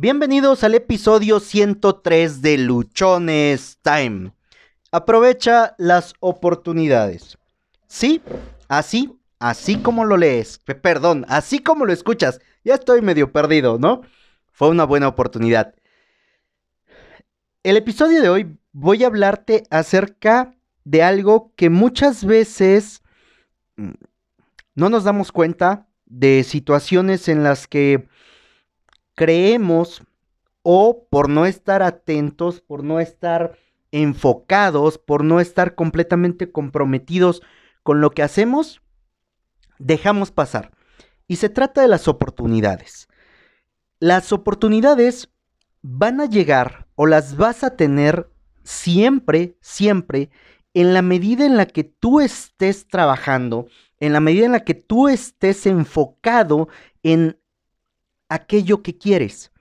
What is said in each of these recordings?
Bienvenidos al episodio 103 de Luchones Time. Aprovecha las oportunidades. Sí, así, así como lo lees. Perdón, así como lo escuchas. Ya estoy medio perdido, ¿no? Fue una buena oportunidad. El episodio de hoy voy a hablarte acerca de algo que muchas veces mm, no nos damos cuenta de situaciones en las que creemos o por no estar atentos, por no estar enfocados, por no estar completamente comprometidos con lo que hacemos, dejamos pasar. Y se trata de las oportunidades. Las oportunidades van a llegar o las vas a tener siempre, siempre, en la medida en la que tú estés trabajando, en la medida en la que tú estés enfocado en aquello que quieres.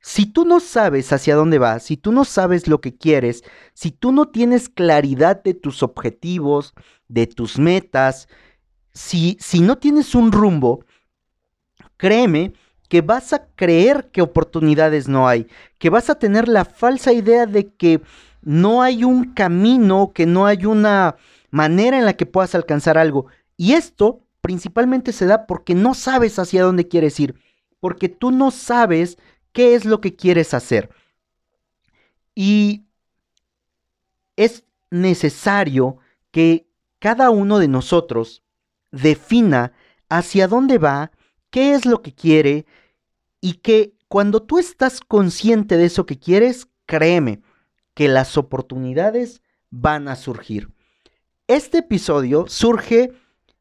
Si tú no sabes hacia dónde vas, si tú no sabes lo que quieres, si tú no tienes claridad de tus objetivos, de tus metas, si, si no tienes un rumbo, créeme que vas a creer que oportunidades no hay, que vas a tener la falsa idea de que no hay un camino, que no hay una manera en la que puedas alcanzar algo. Y esto principalmente se da porque no sabes hacia dónde quieres ir porque tú no sabes qué es lo que quieres hacer. Y es necesario que cada uno de nosotros defina hacia dónde va, qué es lo que quiere y que cuando tú estás consciente de eso que quieres, créeme que las oportunidades van a surgir. Este episodio surge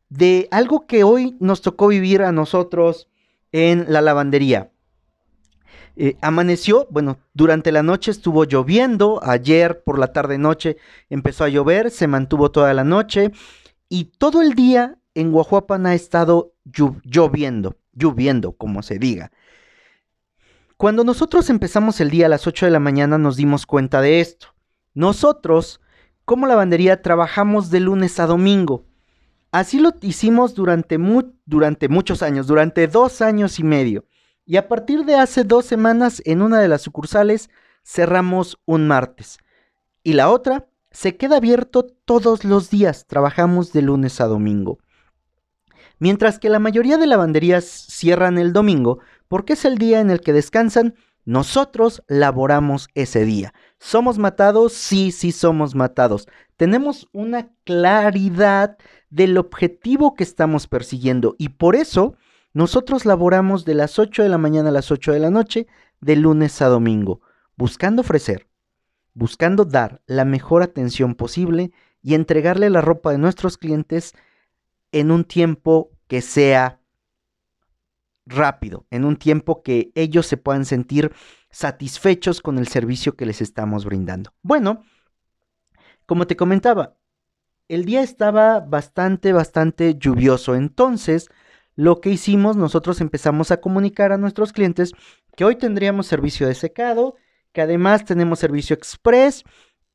de algo que hoy nos tocó vivir a nosotros en la lavandería. Eh, amaneció, bueno, durante la noche estuvo lloviendo, ayer por la tarde noche empezó a llover, se mantuvo toda la noche y todo el día en Guajuapan ha estado lloviendo, lloviendo, como se diga. Cuando nosotros empezamos el día a las 8 de la mañana nos dimos cuenta de esto. Nosotros, como lavandería, trabajamos de lunes a domingo. Así lo hicimos durante, durante muchos años, durante dos años y medio. Y a partir de hace dos semanas, en una de las sucursales, cerramos un martes. Y la otra se queda abierto todos los días. Trabajamos de lunes a domingo. Mientras que la mayoría de lavanderías cierran el domingo, porque es el día en el que descansan, nosotros laboramos ese día. ¿Somos matados? Sí, sí somos matados. Tenemos una claridad del objetivo que estamos persiguiendo y por eso nosotros laboramos de las 8 de la mañana a las 8 de la noche, de lunes a domingo, buscando ofrecer, buscando dar la mejor atención posible y entregarle la ropa de nuestros clientes en un tiempo que sea rápido, en un tiempo que ellos se puedan sentir satisfechos con el servicio que les estamos brindando. Bueno, como te comentaba, el día estaba bastante, bastante lluvioso. Entonces, lo que hicimos, nosotros empezamos a comunicar a nuestros clientes que hoy tendríamos servicio de secado, que además tenemos servicio express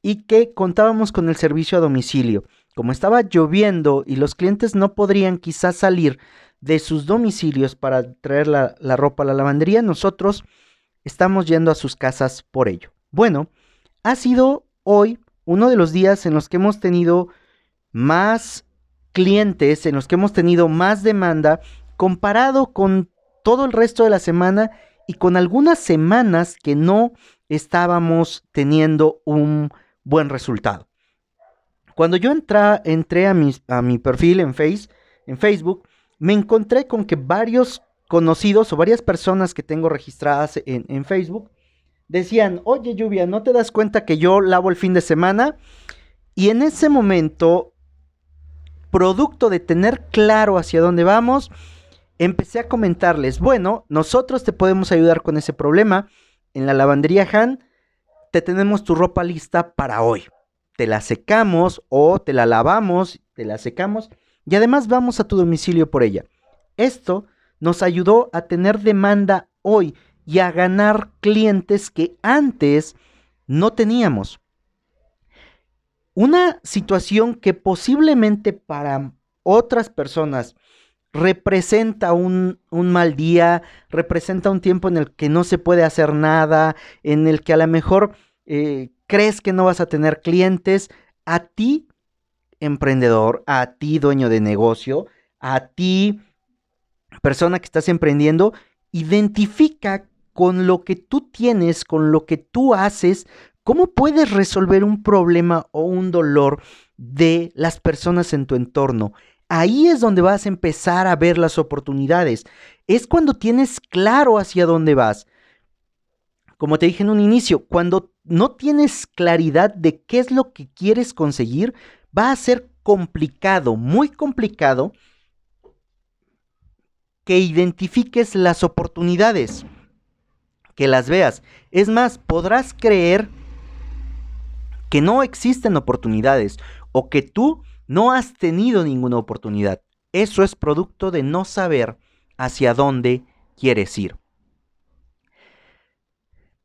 y que contábamos con el servicio a domicilio. Como estaba lloviendo y los clientes no podrían quizás salir de sus domicilios para traer la, la ropa a la lavandería, nosotros estamos yendo a sus casas por ello. Bueno, ha sido hoy uno de los días en los que hemos tenido más clientes, en los que hemos tenido más demanda comparado con todo el resto de la semana y con algunas semanas que no estábamos teniendo un buen resultado. Cuando yo entré a mi, a mi perfil en, face, en Facebook, me encontré con que varios conocidos o varias personas que tengo registradas en, en Facebook decían, oye lluvia, ¿no te das cuenta que yo lavo el fin de semana? Y en ese momento producto de tener claro hacia dónde vamos, empecé a comentarles, bueno, nosotros te podemos ayudar con ese problema. En la lavandería Han, te tenemos tu ropa lista para hoy. Te la secamos o te la lavamos, te la secamos y además vamos a tu domicilio por ella. Esto nos ayudó a tener demanda hoy y a ganar clientes que antes no teníamos. Una situación que posiblemente para otras personas representa un, mal día, representa un tiempo en el que no se puede hacer nada, en el que a lo mejor eh, crees que no vas a tener clientes, a ti, emprendedor, a ti, dueño de negocio, a ti, persona que estás emprendiendo, identifica con lo que tú tienes, con lo que tú haces, cómo puedes resolver un problema o un dolor de las personas en tu entorno. Ahí es donde vas a empezar a ver las oportunidades. Es cuando tienes claro hacia dónde vas. Como te dije en un inicio, cuando no tienes claridad de qué es lo que quieres conseguir, va a ser complicado, muy complicado, que identifiques las oportunidades, que las veas. Es más, podrás creer que no existen oportunidades o que tú no has tenido ninguna oportunidad. Eso es producto de no saber hacia dónde quieres ir.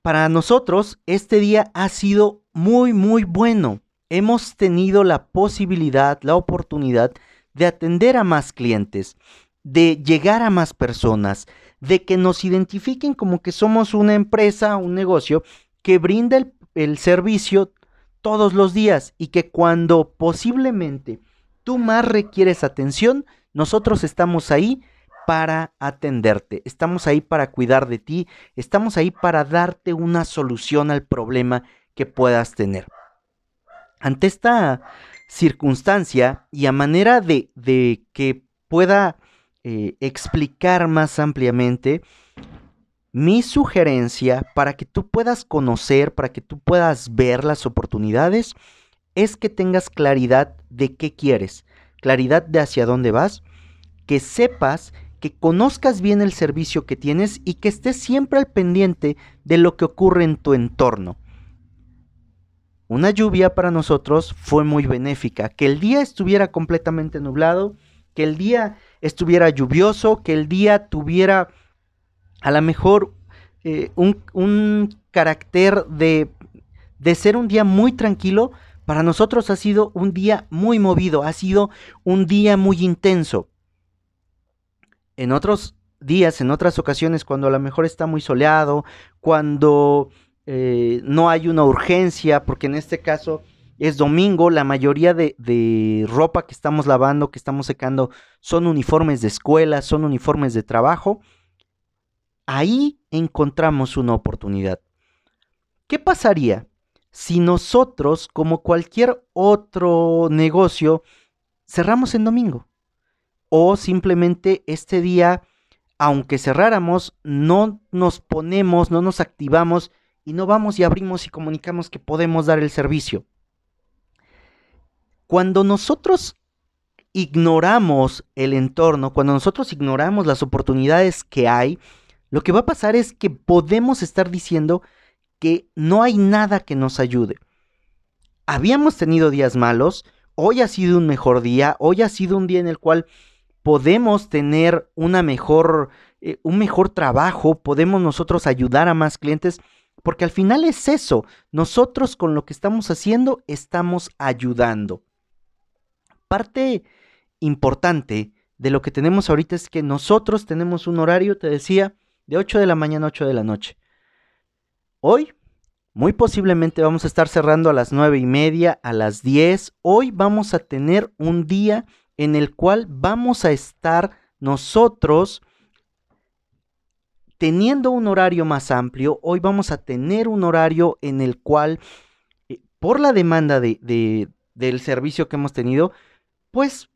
Para nosotros, este día ha sido muy, muy bueno. Hemos tenido la posibilidad, la oportunidad de atender a más clientes, de llegar a más personas, de que nos identifiquen como que somos una empresa, un negocio que brinda el, el servicio todos los días y que cuando posiblemente tú más requieres atención, nosotros estamos ahí para atenderte, estamos ahí para cuidar de ti, estamos ahí para darte una solución al problema que puedas tener. Ante esta circunstancia y a manera de, que pueda eh, explicar más ampliamente, mi sugerencia para que tú puedas conocer, para que tú puedas ver las oportunidades, es que tengas claridad de qué quieres, claridad de hacia dónde vas, que sepas, que conozcas bien el servicio que tienes y que estés siempre al pendiente de lo que ocurre en tu entorno. Una lluvia para nosotros fue muy benéfica, que el día estuviera completamente nublado, que el día estuviera lluvioso, que el día tuviera a lo mejor eh, un, carácter de, de ser un día muy tranquilo, para nosotros ha sido un día muy movido, ha sido un día muy intenso. En otros días, en otras ocasiones, cuando a lo mejor está muy soleado, cuando eh, no hay una urgencia, porque en este caso es domingo, la mayoría de, de, ropa que estamos lavando, que estamos secando, son uniformes de escuela, son uniformes de trabajo ahí encontramos una oportunidad. ¿Qué pasaría si nosotros, como cualquier otro negocio, cerramos en domingo? O simplemente este día, aunque cerráramos, no nos ponemos, no nos activamos y no vamos y abrimos y comunicamos que podemos dar el servicio. Cuando nosotros ignoramos el entorno, cuando nosotros ignoramos las oportunidades que hay, lo que va a pasar es que podemos estar diciendo que no hay nada que nos ayude. Habíamos tenido días malos, hoy ha sido un mejor día, hoy ha sido un día en el cual podemos tener una mejor, eh, un mejor trabajo, podemos nosotros ayudar a más clientes, porque al final es eso, nosotros con lo que estamos haciendo estamos ayudando. Parte importante de lo que tenemos ahorita es que nosotros tenemos un horario, te decía, de 8 de la mañana a 8 de la noche. Hoy, muy posiblemente vamos a estar cerrando a las 9 y media, a las 10. Hoy vamos a tener un día en el cual vamos a estar nosotros teniendo un horario más amplio. Hoy vamos a tener un horario en el cual, eh, por la demanda de, del servicio que hemos tenido, pues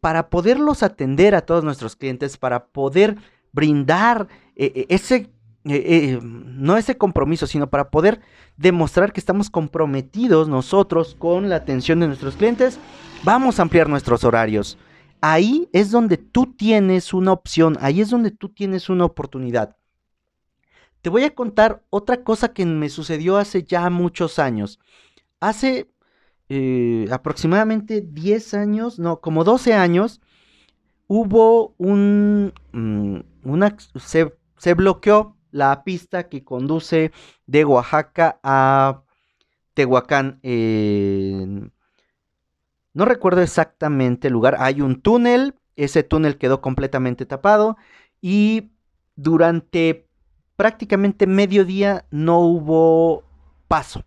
para poderlos atender a todos nuestros clientes, para poder brindar eh, eh, ese, eh, no ese compromiso, sino para poder demostrar que estamos comprometidos nosotros con la atención de nuestros clientes, vamos a ampliar nuestros horarios. Ahí es donde tú tienes una opción, ahí es donde tú tienes una oportunidad. Te voy a contar otra cosa que me sucedió hace ya muchos años. Hace aproximadamente 10 años, no, como 12 años, hubo un, mm, una, se, bloqueó la pista que conduce de Oaxaca a Tehuacán. no recuerdo exactamente el lugar. Hay un túnel ese túnel quedó completamente tapado y durante prácticamente medio día no hubo paso.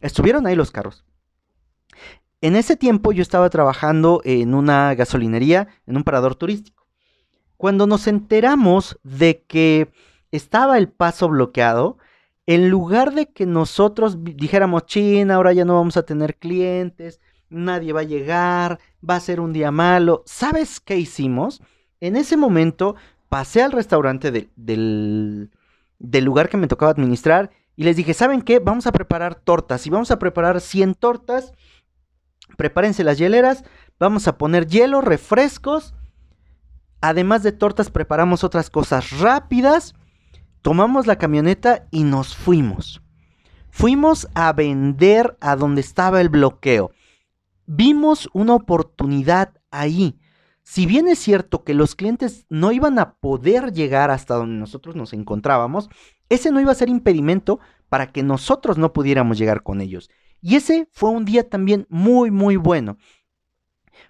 Estuvieron ahí los carros. En ese tiempo yo estaba trabajando en una gasolinería, en un parador turístico. Cuando nos enteramos de que estaba el paso bloqueado, en lugar de que nosotros dijéramos, China, ahora ya no vamos a tener clientes, nadie va a llegar, va a ser un día malo, ¿sabes qué hicimos? En ese momento pasé al restaurante del, del lugar que me tocaba administrar y les dije, ¿saben qué? Vamos a preparar tortas y vamos a preparar 100 tortas. Prepárense las hieleras, vamos a poner hielo, refrescos. Además de tortas, preparamos otras cosas rápidas. Tomamos la camioneta y nos fuimos. Fuimos a vender a donde estaba el bloqueo. Vimos una oportunidad ahí. Si bien es cierto que los clientes no iban a poder llegar hasta donde nosotros nos encontrábamos, ese no iba a ser impedimento para que nosotros no pudiéramos llegar con ellos. Y ese fue un día también muy, muy bueno.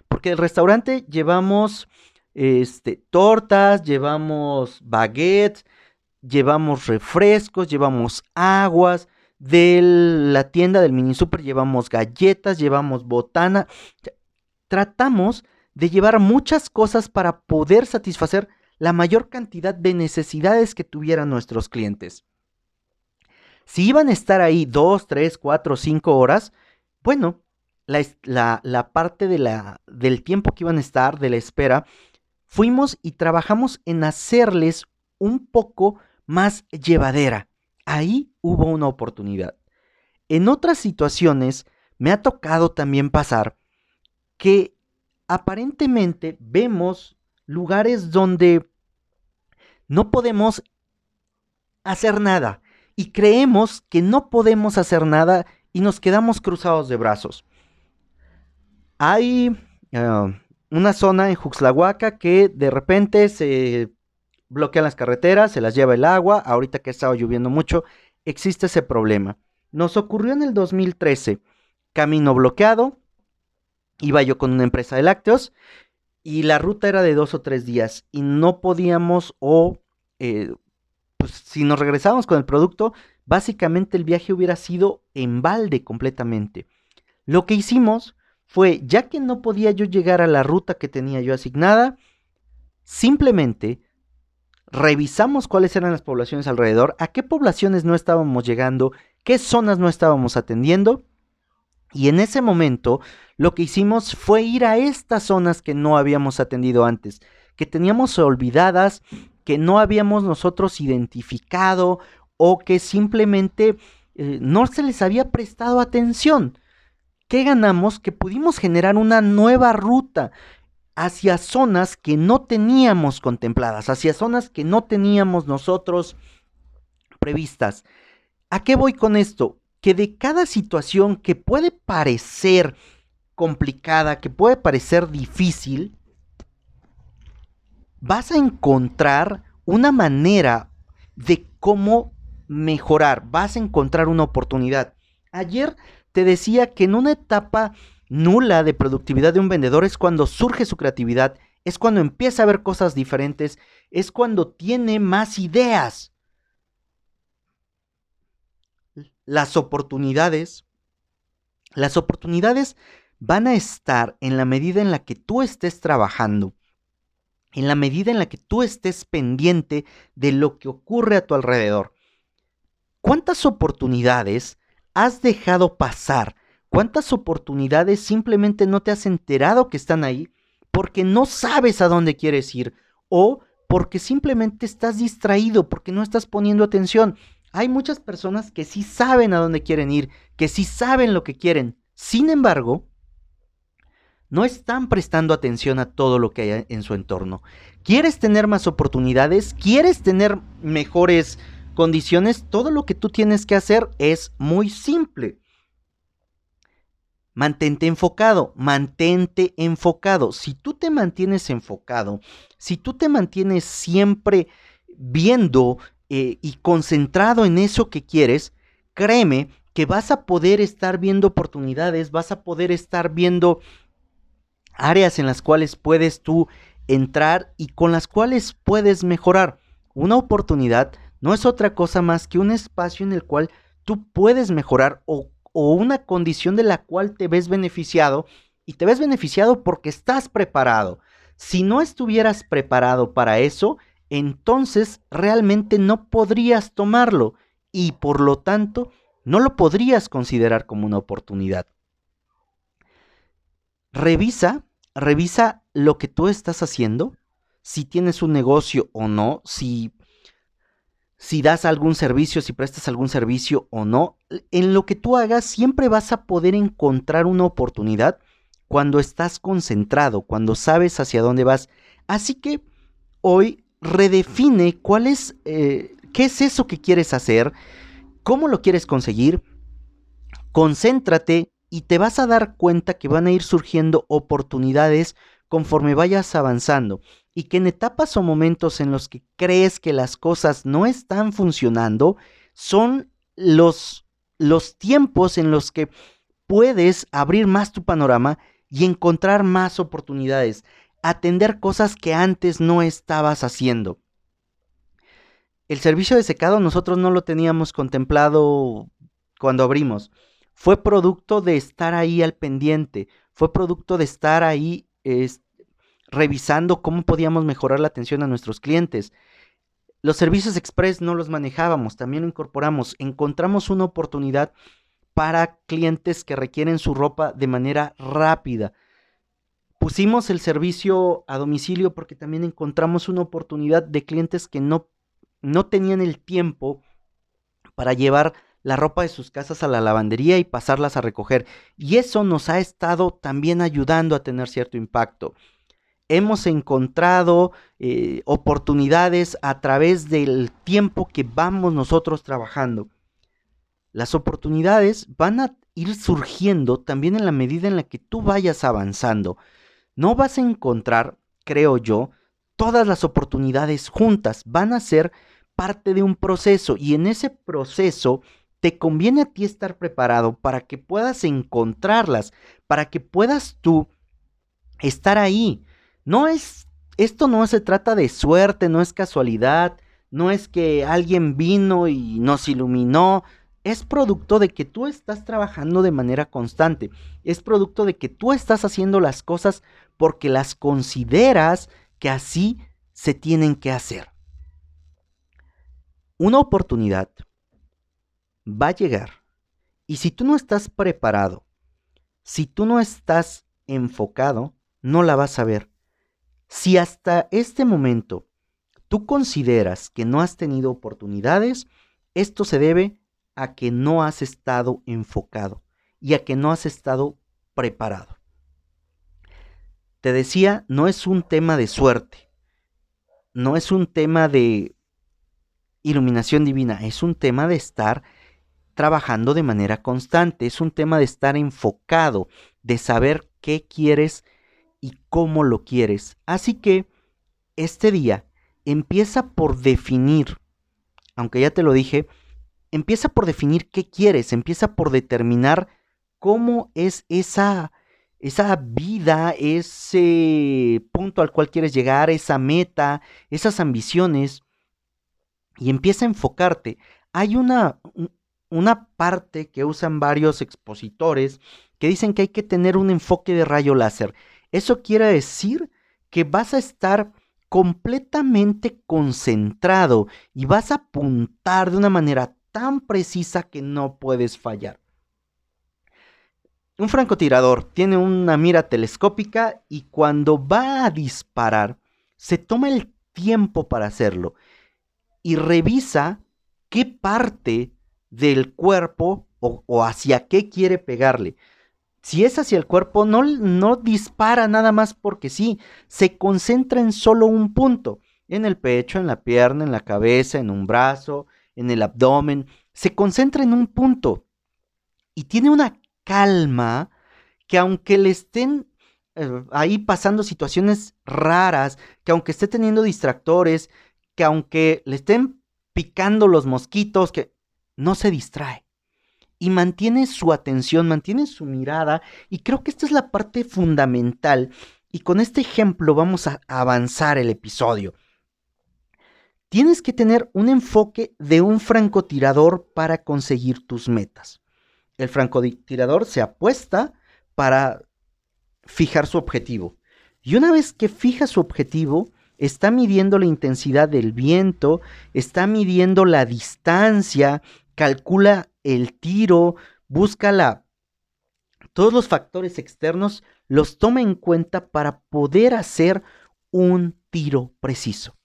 Porque el restaurante llevamos este, tortas, llevamos baguettes, llevamos refrescos, llevamos aguas. De la tienda del mini super llevamos galletas, llevamos botana. Tratamos de llevar muchas cosas para poder satisfacer la mayor cantidad de necesidades que tuvieran nuestros clientes. Si iban a estar ahí dos, tres, cuatro, cinco horas, bueno, la, parte de la, del tiempo que iban a estar, de la espera, fuimos y trabajamos en hacerles un poco más llevadera. Ahí hubo una oportunidad. En otras situaciones me ha tocado también pasar que aparentemente vemos lugares donde no podemos hacer nada y creemos que no podemos hacer nada y nos quedamos cruzados de brazos. Hay eh, una zona en Juxlahuaca que de repente se bloquean las carreteras, se las lleva el agua, ahorita que ha estado lloviendo mucho, existe ese problema. Nos ocurrió en el 2013, camino bloqueado, iba yo con una empresa de lácteos y la ruta era de dos o tres días y no podíamos o eh, pues si nos regresábamos con el producto, básicamente el viaje hubiera sido en balde completamente. Lo que hicimos fue, ya que no podía yo llegar a la ruta que tenía yo asignada, simplemente revisamos cuáles eran las poblaciones alrededor, a qué poblaciones no estábamos llegando, qué zonas no estábamos atendiendo. Y en ese momento lo que hicimos fue ir a estas zonas que no habíamos atendido antes, que teníamos olvidadas, que no habíamos nosotros identificado o que simplemente eh, no se les había prestado atención. ¿Qué ganamos? Que pudimos generar una nueva ruta hacia zonas que no teníamos contempladas, hacia zonas que no teníamos nosotros previstas. ¿A qué voy con esto? Que de cada situación que puede parecer complicada, que puede parecer difícil, vas a encontrar una manera de cómo mejorar, vas a encontrar una oportunidad. Ayer te decía que en una etapa nula de productividad de un vendedor es cuando surge su creatividad, es cuando empieza a ver cosas diferentes, es cuando tiene más ideas. Las oportunidades, las oportunidades van a estar en la medida en la que tú estés trabajando en la medida en la que tú estés pendiente de lo que ocurre a tu alrededor. ¿Cuántas oportunidades has dejado pasar? ¿Cuántas oportunidades simplemente no te has enterado que están ahí porque no sabes a dónde quieres ir o porque simplemente estás distraído, porque no estás poniendo atención? Hay muchas personas que sí saben a dónde quieren ir, que sí saben lo que quieren. Sin embargo, no están prestando atención a todo lo que hay en su entorno. ¿Quieres tener más oportunidades? ¿Quieres tener mejores condiciones? Todo lo que tú tienes que hacer es muy simple. Mantente enfocado, mantente enfocado. Si tú te mantienes enfocado, si tú te mantienes siempre viendo eh, y concentrado en eso que quieres, créeme que vas a poder estar viendo oportunidades, vas a poder estar viendo áreas en las cuales puedes tú entrar y con las cuales puedes mejorar. Una oportunidad no es otra cosa más que un espacio en el cual tú puedes mejorar o, o una condición de la cual te ves beneficiado y te ves beneficiado porque estás preparado. Si no estuvieras preparado para eso, entonces realmente no podrías tomarlo y por lo tanto no lo podrías considerar como una oportunidad. Revisa, revisa lo que tú estás haciendo, si tienes un negocio o no, si si das algún servicio, si prestas algún servicio o no, en lo que tú hagas siempre vas a poder encontrar una oportunidad cuando estás concentrado, cuando sabes hacia dónde vas. Así que hoy redefine cuál es, eh, qué es eso que quieres hacer, cómo lo quieres conseguir, concéntrate y te vas a dar cuenta que van a ir surgiendo oportunidades conforme vayas avanzando y que en etapas o momentos en los que crees que las cosas no están funcionando son los, los tiempos en los que puedes abrir más tu panorama y encontrar más oportunidades, atender cosas que antes no estabas haciendo. El servicio de secado nosotros no lo teníamos contemplado cuando abrimos. Fue producto de estar ahí al pendiente, fue producto de estar ahí revisando cómo podíamos mejorar la atención a nuestros clientes. Los servicios express no los manejábamos, también lo incorporamos. Encontramos una oportunidad para clientes que requieren su ropa de manera rápida. Pusimos el servicio a domicilio porque también encontramos una oportunidad de clientes que no, no tenían el tiempo para llevar la ropa de sus casas a la lavandería y pasarlas a recoger. Y eso nos ha estado también ayudando a tener cierto impacto. Hemos encontrado eh, oportunidades a través del tiempo que vamos nosotros trabajando. Las oportunidades van a ir surgiendo también en la medida en la que tú vayas avanzando. No vas a encontrar, creo yo, todas las oportunidades juntas. Van a ser parte de un proceso y en ese proceso te conviene a ti estar preparado para que puedas encontrarlas, para que puedas tú estar ahí. No es, esto no se trata de suerte, no es casualidad, no es que alguien vino y nos iluminó, es producto de que tú estás trabajando de manera constante, es producto de que tú estás haciendo las cosas porque las consideras que así se tienen que hacer. Una oportunidad va a llegar y si tú no estás preparado, si tú no estás enfocado, no la vas a ver. Si hasta este momento tú consideras que no has tenido oportunidades, esto se debe a que no has estado enfocado y a que no has estado preparado. Te decía, no es un tema de suerte, no es un tema de iluminación divina, es un tema de estar trabajando de manera constante, es un tema de estar enfocado, de saber qué quieres y cómo lo quieres. Así que este día empieza por definir, aunque ya te lo dije, empieza por definir qué quieres, empieza por determinar cómo es esa, esa vida, ese punto al cual quieres llegar, esa meta, esas ambiciones, y empieza a enfocarte. Hay una, una parte que usan varios expositores que dicen que hay que tener un enfoque de rayo láser. Eso quiere decir que vas a estar completamente concentrado y vas a apuntar de una manera tan precisa que no puedes fallar. Un francotirador tiene una mira telescópica y cuando va a disparar, se toma el tiempo para hacerlo y revisa qué parte del cuerpo o, hacia qué quiere pegarle. Si es hacia el cuerpo, no, no dispara nada más porque sí, se concentra en solo un punto, en el pecho, en la pierna, en la cabeza, en un brazo, en el abdomen, se concentra en un punto y tiene una calma que aunque le estén eh, ahí pasando situaciones raras, que aunque esté teniendo distractores, que aunque le estén picando los mosquitos, que no se distrae y mantiene su atención, mantiene su mirada y creo que esta es la parte fundamental y con este ejemplo vamos a avanzar el episodio. Tienes que tener un enfoque de un francotirador para conseguir tus metas. El francotirador se apuesta para fijar su objetivo. Y una vez que fija su objetivo, está midiendo la intensidad del viento, está midiendo la distancia, calcula el tiro, busca la... Todos los factores externos los toma en cuenta para poder hacer un tiro preciso.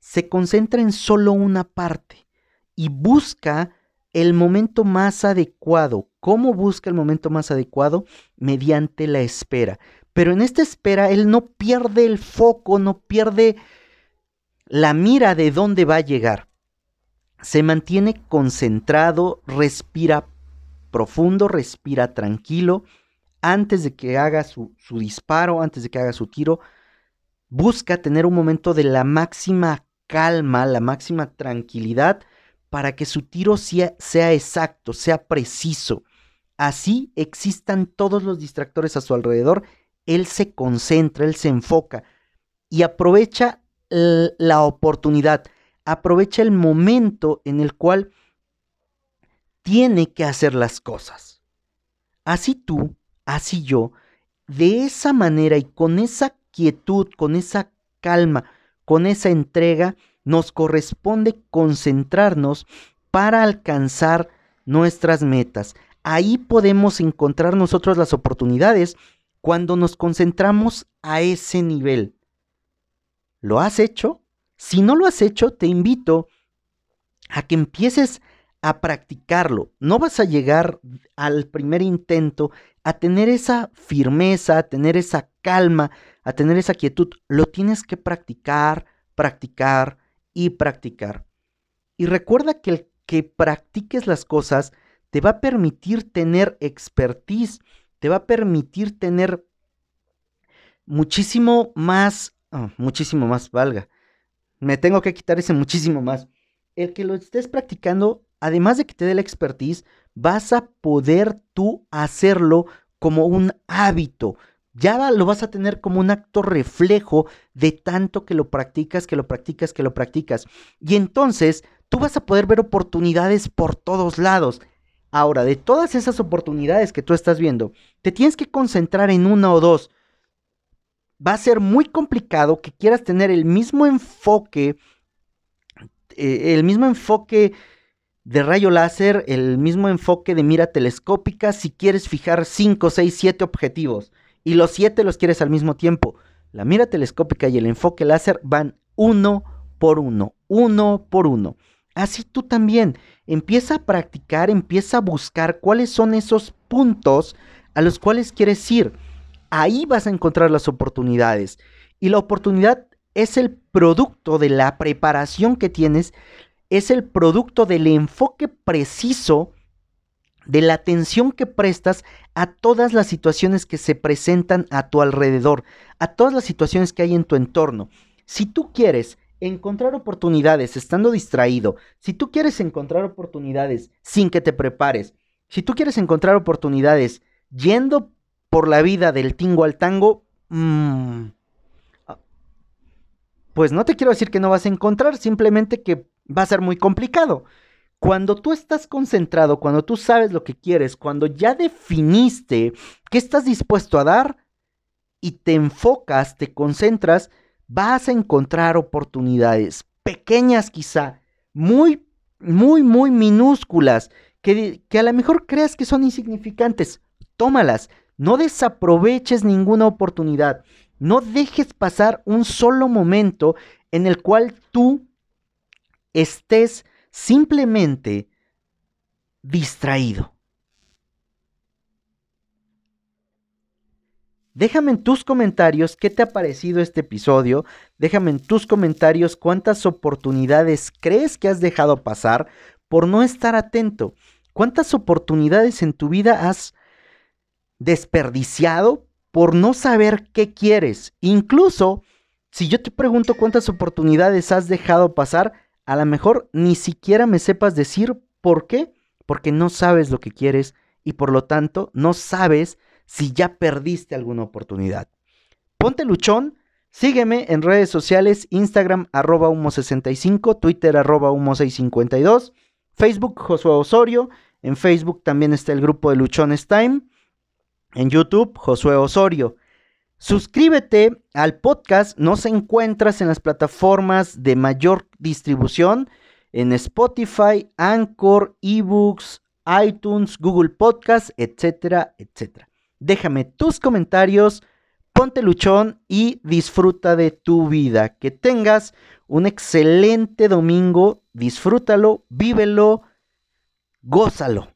Se concentra en solo una parte y busca el momento más adecuado. ¿Cómo busca el momento más adecuado? Mediante la espera. Pero en esta espera él no pierde el foco, no pierde la mira de dónde va a llegar. Se mantiene concentrado, respira profundo, respira tranquilo. Antes de que haga su, su disparo, antes de que haga su tiro, busca tener un momento de la máxima calma, la máxima tranquilidad para que su tiro sea, sea, exacto, sea preciso. Así existan todos los distractores a su alrededor él se concentra, él se enfoca y aprovecha la oportunidad, aprovecha el momento en el cual tiene que hacer las cosas. Así tú, así yo, de esa manera y con esa quietud, con esa calma, con esa entrega, nos corresponde concentrarnos para alcanzar nuestras metas. Ahí podemos encontrar nosotros las oportunidades cuando nos concentramos a ese nivel. ¿Lo has hecho? Si no lo has hecho, te invito a que empieces a practicarlo. No vas a llegar al primer intento a tener esa firmeza, a tener esa calma, a tener esa quietud. Lo tienes que practicar, practicar y practicar. Y recuerda que el que practiques las cosas te va a permitir tener expertise te va a permitir tener muchísimo más, ah, muchísimo más, valga. Me tengo que quitar ese muchísimo más. El que lo estés practicando, además de que te dé la expertise, vas a poder tú hacerlo como un hábito. Ya lo vas a tener como un acto reflejo de tanto que lo practicas, que lo practicas, que lo practicas. Y entonces tú vas a poder ver oportunidades por todos lados. Ahora, de todas esas oportunidades que tú estás viendo, te tienes que concentrar en una o dos. Va a ser muy complicado que quieras tener el mismo enfoque, eh, el mismo enfoque de rayo láser, el mismo enfoque de mira telescópica si quieres fijar 5, 6, 7 objetivos y los 7 los quieres al mismo tiempo. La mira telescópica y el enfoque láser van uno por uno, uno por uno. Así tú también empieza a practicar, empieza a buscar cuáles son esos puntos a los cuales quieres ir. Ahí vas a encontrar las oportunidades. Y la oportunidad es el producto de la preparación que tienes, es el producto del enfoque preciso, de la atención que prestas a todas las situaciones que se presentan a tu alrededor, a todas las situaciones que hay en tu entorno. Si tú quieres encontrar oportunidades estando distraído, si tú quieres encontrar oportunidades sin que te prepares, si tú quieres encontrar oportunidades yendo por la vida del tingo al tango, mmm, pues no te quiero decir que no vas a encontrar, simplemente que va a ser muy complicado. Cuando tú estás concentrado, cuando tú sabes lo que quieres, cuando ya definiste qué estás dispuesto a dar y te enfocas, te concentras, vas a encontrar oportunidades, pequeñas quizá, muy, muy, muy minúsculas, que, que a lo mejor creas que son insignificantes. Tómalas, no desaproveches ninguna oportunidad, no dejes pasar un solo momento en el cual tú estés simplemente distraído. Déjame en tus comentarios qué te ha parecido este episodio. Déjame en tus comentarios cuántas oportunidades crees que has dejado pasar por no estar atento. ¿Cuántas oportunidades en tu vida has desperdiciado por no saber qué quieres? Incluso, si yo te pregunto cuántas oportunidades has dejado pasar, a lo mejor ni siquiera me sepas decir por qué. Porque no sabes lo que quieres y por lo tanto no sabes si ya perdiste alguna oportunidad. Ponte luchón, sígueme en redes sociales, Instagram arroba humo65, Twitter arroba humo652, Facebook Josué Osorio, en Facebook también está el grupo de Luchones Time, en YouTube Josué Osorio. Suscríbete al podcast, nos encuentras en las plataformas de mayor distribución, en Spotify, Anchor, eBooks, iTunes, Google Podcast, etcétera, etcétera. Déjame tus comentarios, ponte luchón y disfruta de tu vida. Que tengas un excelente domingo, disfrútalo, vívelo, gózalo.